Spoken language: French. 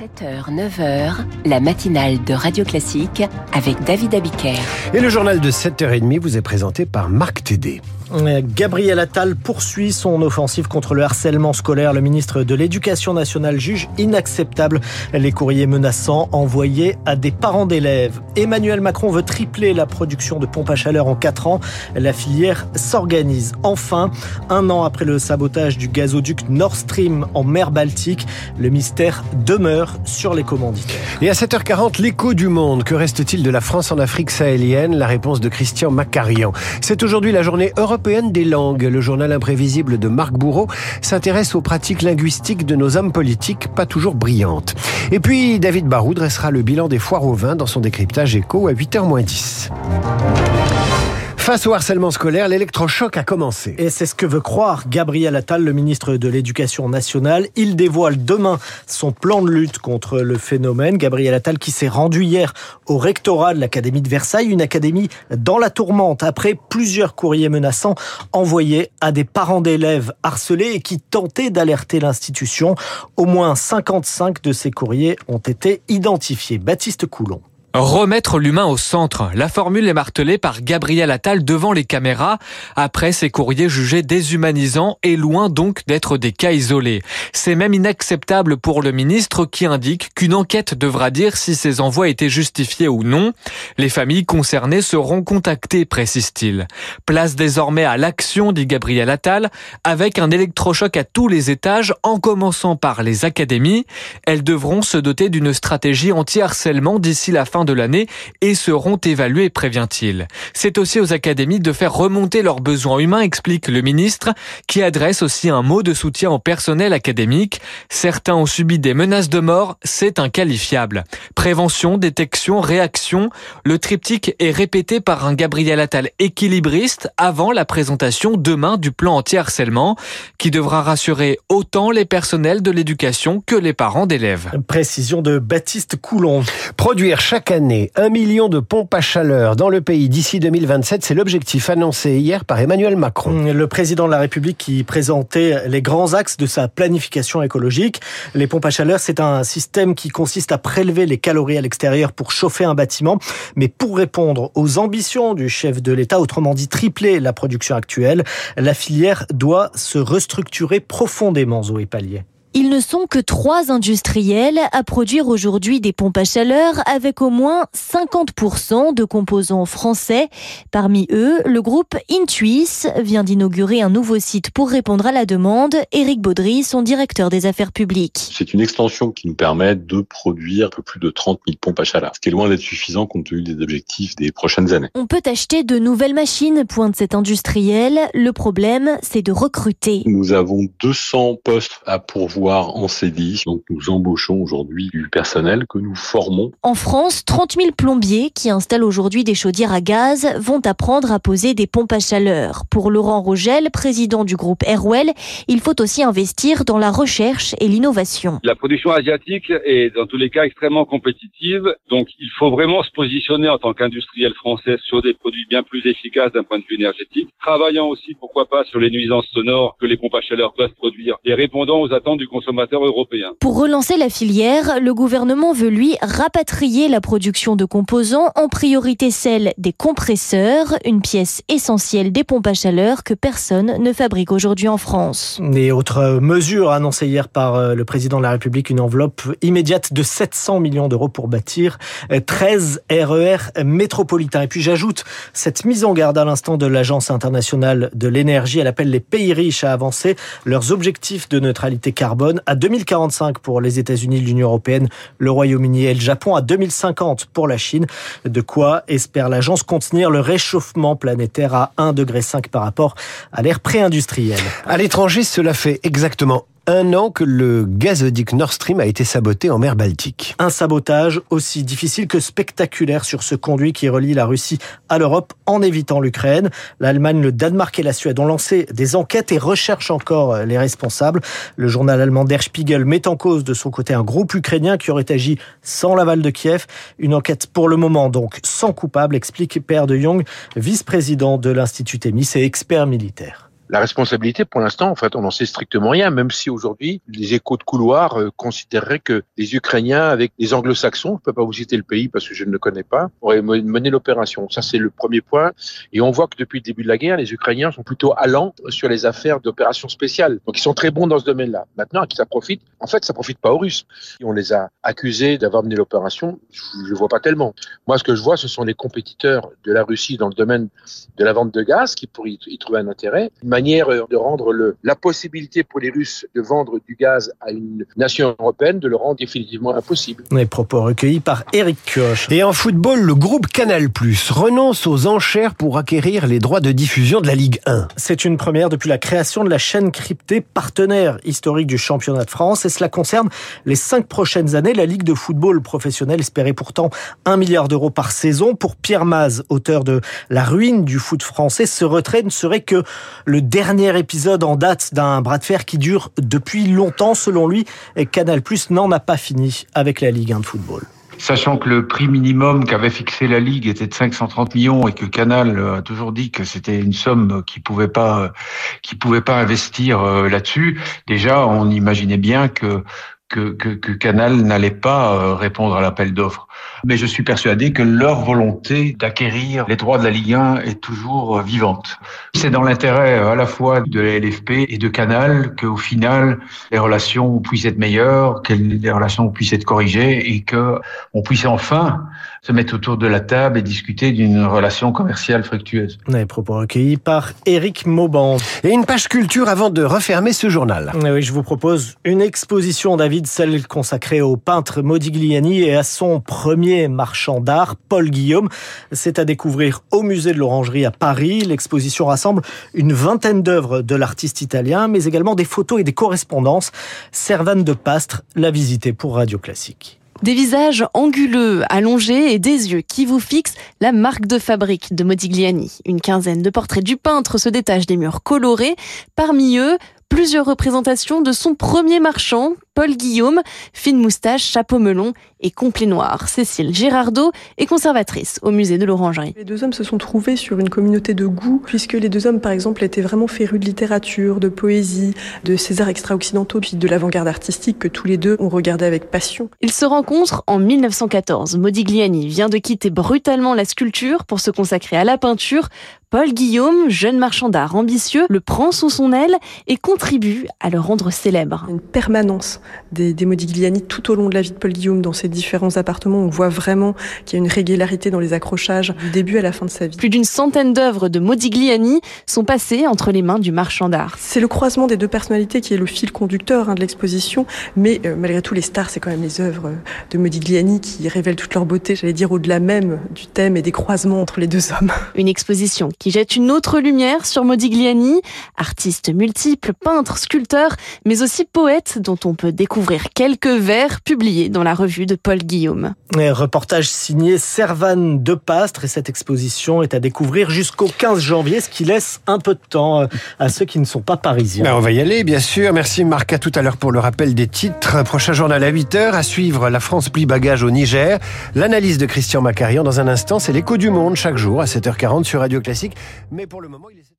7h, 9h, la matinale de Radio Classique avec David Abiker. Et le journal de 7h30 vous est présenté par Marc Tédé. Gabriel Attal poursuit son offensive contre le harcèlement scolaire. Le ministre de l'Éducation nationale juge inacceptable les courriers menaçants envoyés à des parents d'élèves. Emmanuel Macron veut tripler la production de pompes à chaleur en 4 ans. La filière s'organise. Enfin, un an après le sabotage du gazoduc Nord Stream en mer Baltique, le mystère demeure sur les commanditaires. Et à 7h40, l'écho du monde. Que reste-t-il de la France en Afrique sahélienne? La réponse de Christian Macarian. C'est aujourd'hui la journée européenne des langues. Le journal imprévisible de Marc Bourreau s'intéresse aux pratiques linguistiques de nos hommes politiques, pas toujours brillantes. Et puis, David Barou dressera le bilan des foires au vin dans son décryptage écho à 8h10. Face au harcèlement scolaire, l'électrochoc a commencé. Et c'est ce que veut croire Gabriel Attal, le ministre de l'Éducation nationale. Il dévoile demain son plan de lutte contre le phénomène. Gabriel Attal qui s'est rendu hier au rectorat de l'Académie de Versailles, une académie dans la tourmente après plusieurs courriers menaçants envoyés à des parents d'élèves harcelés et qui tentaient d'alerter l'institution. Au moins 55 de ces courriers ont été identifiés. Baptiste Coulon. Remettre l'humain au centre. La formule est martelée par Gabriel Attal devant les caméras après ces courriers jugés déshumanisants et loin donc d'être des cas isolés. C'est même inacceptable pour le ministre qui indique qu'une enquête devra dire si ces envois étaient justifiés ou non. Les familles concernées seront contactées, précise-t-il. Place désormais à l'action, dit Gabriel Attal, avec un électrochoc à tous les étages, en commençant par les académies. Elles devront se doter d'une stratégie anti-harcèlement d'ici la fin de l'année et seront évalués, prévient-il. C'est aussi aux académies de faire remonter leurs besoins humains, explique le ministre, qui adresse aussi un mot de soutien au personnel académique. Certains ont subi des menaces de mort, c'est inqualifiable. Prévention, détection, réaction, le triptyque est répété par un Gabriel Attal équilibriste avant la présentation demain du plan anti-harcèlement qui devra rassurer autant les personnels de l'éducation que les parents d'élèves. Précision de Baptiste Coulon. Produire chaque année un million de pompes à chaleur dans le pays d'ici 2027. C'est l'objectif annoncé hier par Emmanuel Macron. Le président de la République qui présentait les grands axes de sa planification écologique. Les pompes à chaleur, c'est un système qui consiste à prélever les calories à l'extérieur pour chauffer un bâtiment. Mais pour répondre aux ambitions du chef de l'État, autrement dit tripler la production actuelle, la filière doit se restructurer profondément, Zoé Pallier. Ils ne sont que trois industriels à produire aujourd'hui des pompes à chaleur avec au moins 50% de composants français. Parmi eux, le groupe Intuis vient d'inaugurer un nouveau site pour répondre à la demande. Éric Baudry, son directeur des affaires publiques. C'est une extension qui nous permet de produire un peu plus de 30 000 pompes à chaleur, ce qui est loin d'être suffisant compte tenu des objectifs des prochaines années. On peut acheter de nouvelles machines, pointe cet industriel. Le problème, c'est de recruter. Nous avons 200 postes à pourvoir en CDI. Donc nous embauchons aujourd'hui du personnel que nous formons. En France, 30 000 plombiers qui installent aujourd'hui des chaudières à gaz vont apprendre à poser des pompes à chaleur. Pour Laurent Rogel, président du groupe Airwell, il faut aussi investir dans la recherche et l'innovation. La production asiatique est dans tous les cas extrêmement compétitive, donc il faut vraiment se positionner en tant qu'industriel français sur des produits bien plus efficaces d'un point de vue énergétique, travaillant aussi pourquoi pas sur les nuisances sonores que les pompes à chaleur peuvent produire et répondant aux attentes du consommateurs européens. Pour relancer la filière, le gouvernement veut lui rapatrier la production de composants, en priorité celle des compresseurs, une pièce essentielle des pompes à chaleur que personne ne fabrique aujourd'hui en France. Et autre mesure annoncée hier par euh, le président de la République, une enveloppe immédiate de 700 millions d'euros pour bâtir 13 RER métropolitains. Et puis j'ajoute cette mise en garde à l'instant de l'Agence internationale de l'énergie. Elle appelle les pays riches à avancer leurs objectifs de neutralité carbone à 2045 pour les États-Unis, l'Union européenne, le Royaume-Uni et le Japon, à 2050 pour la Chine. De quoi espère l'agence contenir le réchauffement planétaire à 1,5 degré par rapport à l'ère pré-industrielle. À l'étranger, cela fait exactement un an que le gazoduc Nord Stream a été saboté en mer Baltique. Un sabotage aussi difficile que spectaculaire sur ce conduit qui relie la Russie à l'Europe en évitant l'Ukraine. L'Allemagne, le Danemark et la Suède ont lancé des enquêtes et recherchent encore les responsables. Le journal allemand Der Spiegel met en cause de son côté un groupe ukrainien qui aurait agi sans l'aval de Kiev. Une enquête pour le moment donc sans coupable, explique Père de Jong, vice-président de l'Institut EMIS et expert militaire. La responsabilité, pour l'instant, en fait, on n'en sait strictement rien, même si aujourd'hui, les échos de couloir euh, considéreraient que les Ukrainiens, avec les anglo-saxons, je ne peux pas vous citer le pays parce que je ne le connais pas, auraient mené l'opération. Ça, c'est le premier point. Et on voit que depuis le début de la guerre, les Ukrainiens sont plutôt allants sur les affaires d'opérations spéciales. Donc, ils sont très bons dans ce domaine-là. Maintenant, à qui ça profite? En fait, ça profite pas aux Russes. On les a accusés d'avoir mené l'opération. Je ne vois pas tellement. Moi, ce que je vois, ce sont les compétiteurs de la Russie dans le domaine de la vente de gaz qui pourraient y trouver un intérêt. Manière de rendre le, la possibilité pour les Russes de vendre du gaz à une nation européenne, de le rendre définitivement impossible. Les propos recueillis par Eric Kioch. Et en football, le groupe Canal Plus renonce aux enchères pour acquérir les droits de diffusion de la Ligue 1. C'est une première depuis la création de la chaîne cryptée partenaire historique du championnat de France et cela concerne les cinq prochaines années. La Ligue de football professionnel espérait pourtant un milliard d'euros par saison. Pour Pierre Maz, auteur de La ruine du foot français, ce retrait ne serait que le dernier épisode en date d'un bras de fer qui dure depuis longtemps selon lui. Et Canal Plus n'en a pas fini avec la Ligue 1 de football. Sachant que le prix minimum qu'avait fixé la Ligue était de 530 millions et que Canal a toujours dit que c'était une somme qui pouvait pas, qui pouvait pas investir euh, là-dessus, déjà on imaginait bien que que, que, que Canal n'allait pas euh, répondre à l'appel d'offres. Mais je suis persuadé que leur volonté d'acquérir les droits de la Ligue 1 est toujours euh, vivante. C'est dans l'intérêt euh, à la fois de la LFP et de Canal qu'au final les relations puissent être meilleures, que les relations puissent être corrigées et que on puisse enfin se mettre autour de la table et discuter d'une relation commerciale fructueuse. Les propos recueillis par Éric Mauban. Et une page culture avant de refermer ce journal. Oui, je vous propose une exposition, David, celle consacrée au peintre Modigliani et à son premier marchand d'art, Paul Guillaume. C'est à découvrir au musée de l'Orangerie à Paris. L'exposition rassemble une vingtaine d'œuvres de l'artiste italien, mais également des photos et des correspondances. Servane de Pastre l'a visité pour Radio Classique. Des visages anguleux, allongés et des yeux qui vous fixent la marque de fabrique de Modigliani. Une quinzaine de portraits du peintre se détachent des murs colorés. Parmi eux, plusieurs représentations de son premier marchand, Paul Guillaume, fine moustache, chapeau melon et complet noir. Cécile Girardot est conservatrice au musée de l'Orangerie. Les deux hommes se sont trouvés sur une communauté de goût, puisque les deux hommes, par exemple, étaient vraiment férus de littérature, de poésie, de ces arts extra-occidentaux, puis de l'avant-garde artistique que tous les deux ont regardé avec passion. Ils se rencontrent en 1914. Modigliani vient de quitter brutalement la sculpture pour se consacrer à la peinture. Paul Guillaume, jeune marchand d'art ambitieux, le prend sous son aile et contribue à le rendre célèbre. Une permanence des, des Modigliani tout au long de la vie de Paul Guillaume dans ses différents appartements. On voit vraiment qu'il y a une régularité dans les accrochages du début à la fin de sa vie. Plus d'une centaine d'œuvres de Modigliani sont passées entre les mains du marchand d'art. C'est le croisement des deux personnalités qui est le fil conducteur hein, de l'exposition, mais euh, malgré tout les stars, c'est quand même les œuvres de Modigliani qui révèlent toute leur beauté, j'allais dire au-delà même du thème et des croisements entre les deux hommes. Une exposition qui jette une autre lumière sur Modigliani, artiste multiple, peintre, sculpteur, mais aussi poète dont on peut découvrir quelques vers publiés dans la revue de Paul Guillaume. Un reportage signé Servane de Pastre et cette exposition est à découvrir jusqu'au 15 janvier, ce qui laisse un peu de temps à ceux qui ne sont pas parisiens. Ben on va y aller, bien sûr. Merci Marc, à tout à l'heure pour le rappel des titres. Prochain journal à 8h, à suivre la France plie bagage au Niger. L'analyse de Christian Macarian dans un instant, c'est l'écho du monde chaque jour à 7h40 sur Radio Classique. Mais pour le moment, il est...